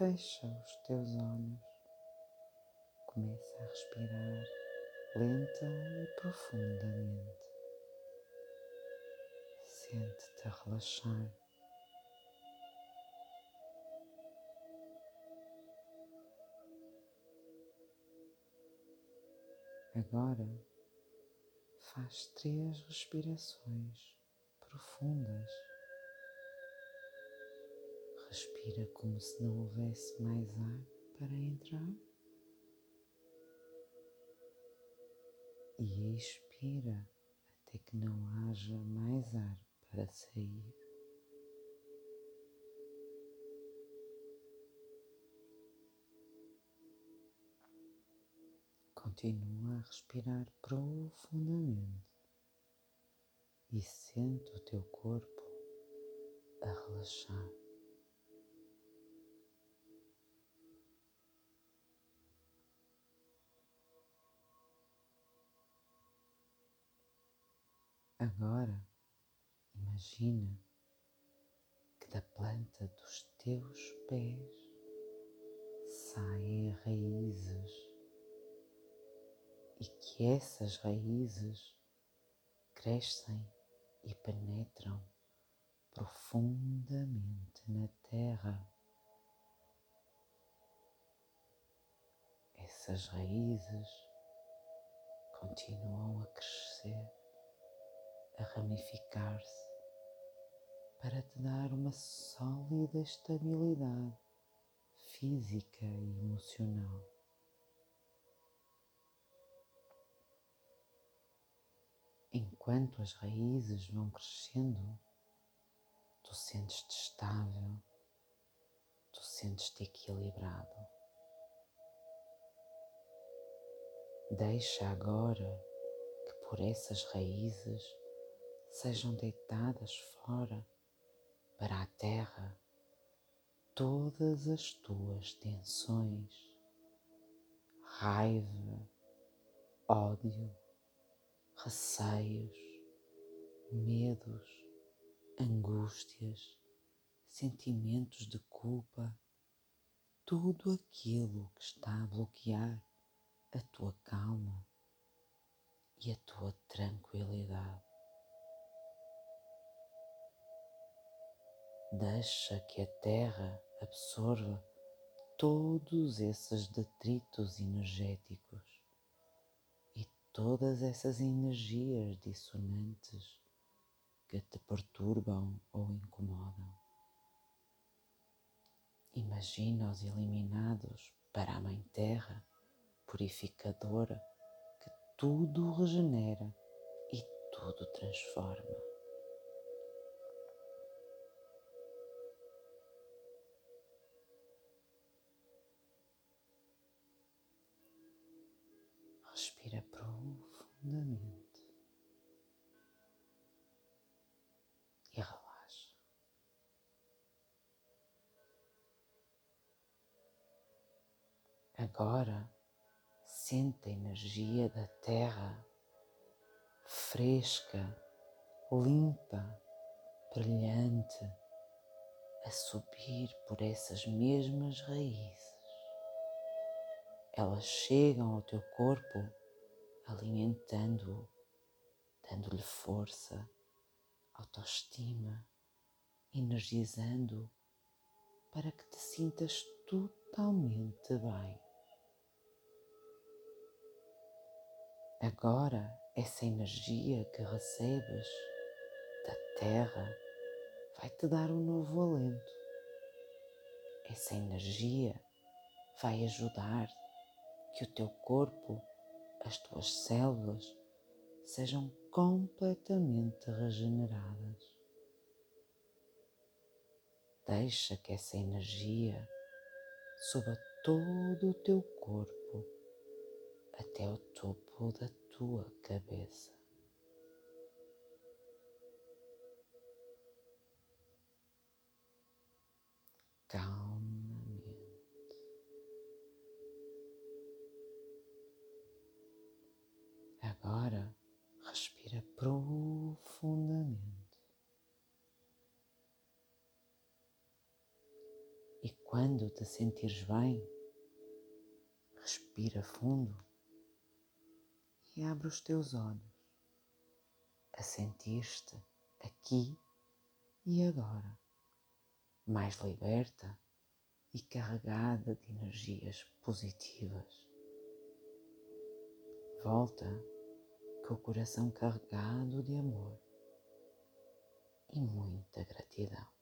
fecha os teus olhos, começa a respirar lenta e profundamente. Sente-te a relaxar. Agora faz três respirações profundas. Respira como se não houvesse mais ar para entrar. E expira até que não haja mais ar para sair. Continua a respirar profundamente e sente o teu corpo a relaxar. Agora imagina que da planta dos teus pés saem raízes e que essas raízes crescem e penetram profundamente na terra. Essas raízes continuam a crescer, a ramificar-se para te dar uma sólida estabilidade física e emocional. enquanto as raízes vão crescendo, tu sentes-te estável, tu sentes-te equilibrado. Deixa agora que por essas raízes sejam deitadas fora para a terra todas as tuas tensões, raiva, ódio, receios, medos, angústias, sentimentos de culpa, tudo aquilo que está a bloquear a tua calma e a tua tranquilidade. Deixa que a terra absorva todos esses detritos energéticos todas essas energias dissonantes que te perturbam ou incomodam. Imagina-os eliminados para a Mãe Terra, purificadora, que tudo regenera e tudo transforma. Respira profundamente e relaxa. Agora sente a energia da terra fresca, limpa, brilhante a subir por essas mesmas raízes elas chegam ao teu corpo alimentando-o, dando-lhe força, autoestima, energizando-o para que te sintas totalmente bem. Agora, essa energia que recebes da terra vai te dar um novo alento. Essa energia vai ajudar-te que o teu corpo, as tuas células sejam completamente regeneradas. Deixa que essa energia suba todo o teu corpo até o topo da tua cabeça. Calma. Agora respira profundamente. E quando te sentires bem, respira fundo e abre os teus olhos a sentir-te aqui e agora, mais liberta e carregada de energias positivas. Volta com o coração carregado de amor e muita gratidão.